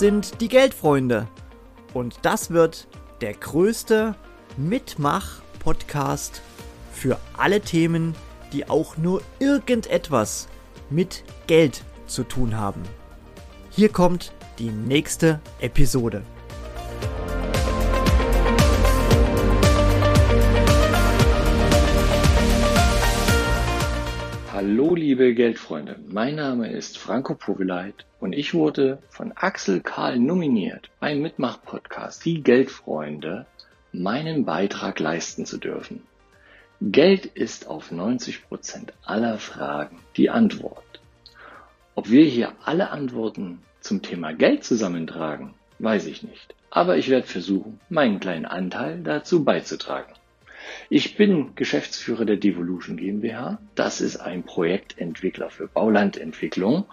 sind die Geldfreunde. Und das wird der größte Mitmach-Podcast für alle Themen, die auch nur irgendetwas mit Geld zu tun haben. Hier kommt die nächste Episode. Liebe Geldfreunde, mein Name ist Franco Povileit und ich wurde von Axel Karl nominiert beim Mitmach-Podcast Die Geldfreunde meinen Beitrag leisten zu dürfen. Geld ist auf 90 Prozent aller Fragen die Antwort. Ob wir hier alle Antworten zum Thema Geld zusammentragen, weiß ich nicht. Aber ich werde versuchen, meinen kleinen Anteil dazu beizutragen. Ich bin Geschäftsführer der Devolution GmbH. Das ist ein Projektentwickler für Baulandentwicklung.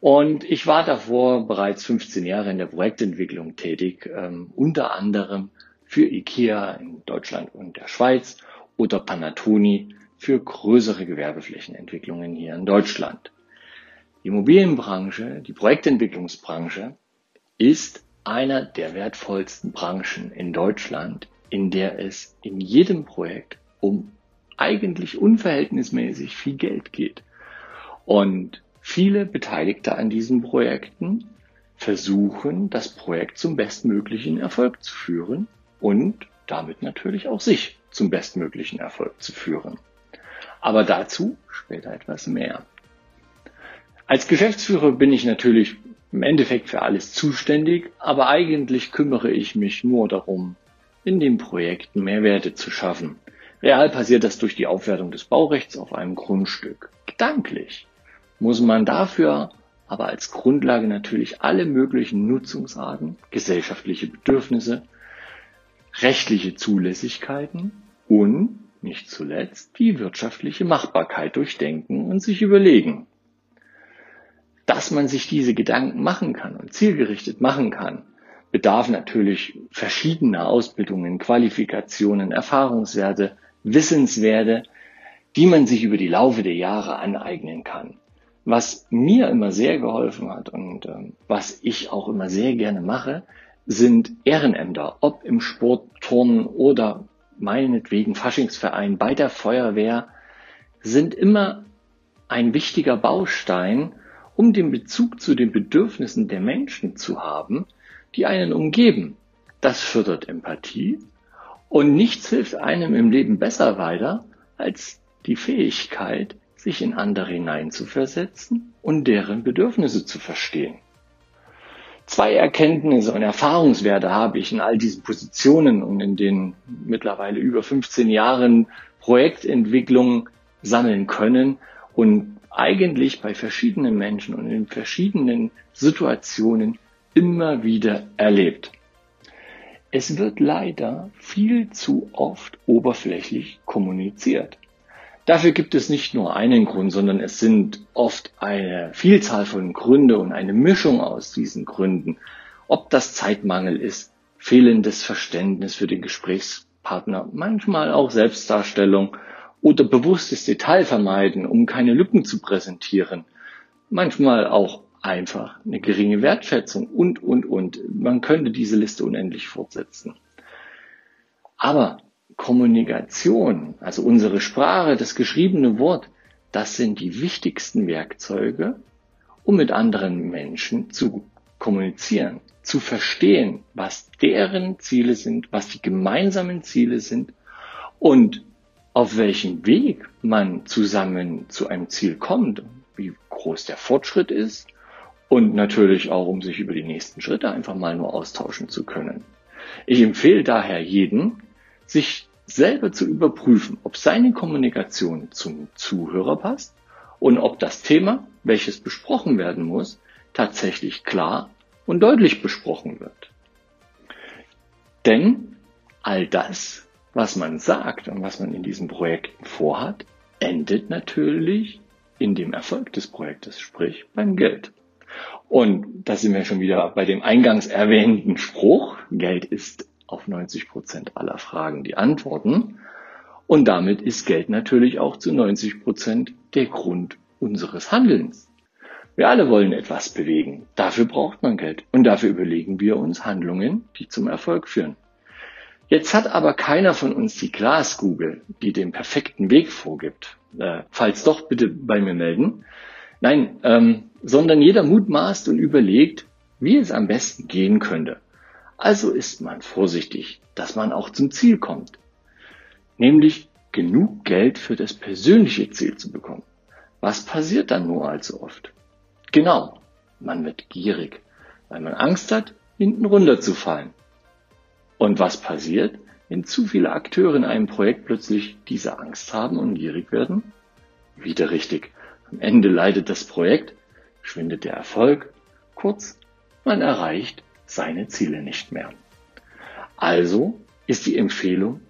Und ich war davor bereits 15 Jahre in der Projektentwicklung tätig, ähm, unter anderem für IKEA in Deutschland und der Schweiz oder Panatoni für größere Gewerbeflächenentwicklungen hier in Deutschland. Die Immobilienbranche, die Projektentwicklungsbranche ist einer der wertvollsten Branchen in Deutschland in der es in jedem Projekt um eigentlich unverhältnismäßig viel Geld geht. Und viele Beteiligte an diesen Projekten versuchen, das Projekt zum bestmöglichen Erfolg zu führen und damit natürlich auch sich zum bestmöglichen Erfolg zu führen. Aber dazu später etwas mehr. Als Geschäftsführer bin ich natürlich im Endeffekt für alles zuständig, aber eigentlich kümmere ich mich nur darum, in den Projekten Mehrwerte zu schaffen. Real passiert das durch die Aufwertung des Baurechts auf einem Grundstück. Gedanklich muss man dafür aber als Grundlage natürlich alle möglichen Nutzungsarten, gesellschaftliche Bedürfnisse, rechtliche Zulässigkeiten und nicht zuletzt die wirtschaftliche Machbarkeit durchdenken und sich überlegen. Dass man sich diese Gedanken machen kann und zielgerichtet machen kann, bedarf natürlich verschiedener Ausbildungen, Qualifikationen, Erfahrungswerte, Wissenswerte, die man sich über die Laufe der Jahre aneignen kann. Was mir immer sehr geholfen hat und äh, was ich auch immer sehr gerne mache, sind Ehrenämter, ob im Sport, Turnen oder meinetwegen Faschingsverein bei der Feuerwehr, sind immer ein wichtiger Baustein, um den Bezug zu den Bedürfnissen der Menschen zu haben, die einen umgeben. Das fördert Empathie und nichts hilft einem im Leben besser weiter als die Fähigkeit, sich in andere hineinzuversetzen und deren Bedürfnisse zu verstehen. Zwei Erkenntnisse und Erfahrungswerte habe ich in all diesen Positionen und in den mittlerweile über 15 Jahren Projektentwicklung sammeln können und eigentlich bei verschiedenen Menschen und in verschiedenen Situationen immer wieder erlebt. Es wird leider viel zu oft oberflächlich kommuniziert. Dafür gibt es nicht nur einen Grund, sondern es sind oft eine Vielzahl von Gründe und eine Mischung aus diesen Gründen. Ob das Zeitmangel ist, fehlendes Verständnis für den Gesprächspartner, manchmal auch Selbstdarstellung oder bewusstes Detail vermeiden, um keine Lücken zu präsentieren, manchmal auch einfach eine geringe Wertschätzung und, und, und. Man könnte diese Liste unendlich fortsetzen. Aber Kommunikation, also unsere Sprache, das geschriebene Wort, das sind die wichtigsten Werkzeuge, um mit anderen Menschen zu kommunizieren, zu verstehen, was deren Ziele sind, was die gemeinsamen Ziele sind und auf welchem Weg man zusammen zu einem Ziel kommt, wie groß der Fortschritt ist und natürlich auch, um sich über die nächsten Schritte einfach mal nur austauschen zu können. Ich empfehle daher jeden, sich selber zu überprüfen, ob seine Kommunikation zum Zuhörer passt und ob das Thema, welches besprochen werden muss, tatsächlich klar und deutlich besprochen wird. Denn all das, was man sagt und was man in diesen Projekten vorhat, endet natürlich in dem Erfolg des Projektes, sprich beim Geld. Und da sind wir schon wieder bei dem eingangs erwähnten Spruch, Geld ist auf 90 Prozent aller Fragen die Antworten. Und damit ist Geld natürlich auch zu 90 Prozent der Grund unseres Handelns. Wir alle wollen etwas bewegen. Dafür braucht man Geld. Und dafür überlegen wir uns Handlungen, die zum Erfolg führen. Jetzt hat aber keiner von uns die Glaskugel, die den perfekten Weg vorgibt. Äh, falls doch, bitte bei mir melden. Nein, ähm, sondern jeder mutmaßt und überlegt, wie es am besten gehen könnte. Also ist man vorsichtig, dass man auch zum Ziel kommt. Nämlich genug Geld für das persönliche Ziel zu bekommen. Was passiert dann nur allzu oft? Genau, man wird gierig, weil man Angst hat, hinten runterzufallen. Und was passiert, wenn zu viele Akteure in einem Projekt plötzlich diese Angst haben und gierig werden? Wieder richtig. Am Ende leidet das Projekt, schwindet der Erfolg, kurz, man erreicht seine Ziele nicht mehr. Also ist die Empfehlung,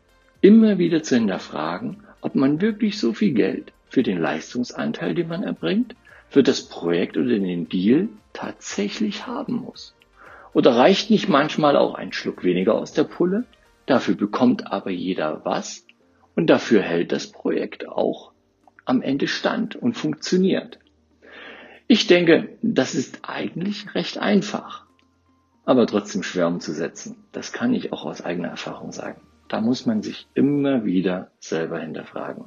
immer wieder zu hinterfragen, ob man wirklich so viel Geld für den Leistungsanteil, den man erbringt, für das Projekt oder den Deal tatsächlich haben muss. Oder reicht nicht manchmal auch ein Schluck weniger aus der Pulle? Dafür bekommt aber jeder was und dafür hält das Projekt auch am Ende stand und funktioniert. Ich denke, das ist eigentlich recht einfach, aber trotzdem schwer umzusetzen. Das kann ich auch aus eigener Erfahrung sagen. Da muss man sich immer wieder selber hinterfragen.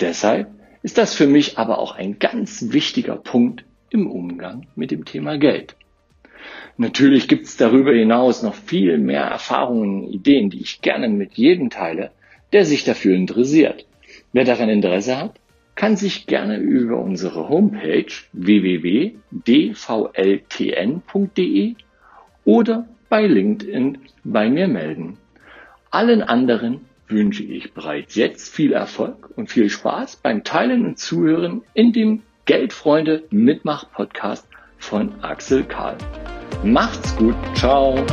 Deshalb ist das für mich aber auch ein ganz wichtiger Punkt im Umgang mit dem Thema Geld. Natürlich gibt es darüber hinaus noch viel mehr Erfahrungen und Ideen, die ich gerne mit jedem teile, der sich dafür interessiert. Wer daran Interesse hat, kann sich gerne über unsere Homepage www.dvltn.de oder bei LinkedIn bei mir melden. Allen anderen wünsche ich bereits jetzt viel Erfolg und viel Spaß beim Teilen und Zuhören in dem Geldfreunde Mitmach Podcast von Axel Karl. Macht's gut, ciao.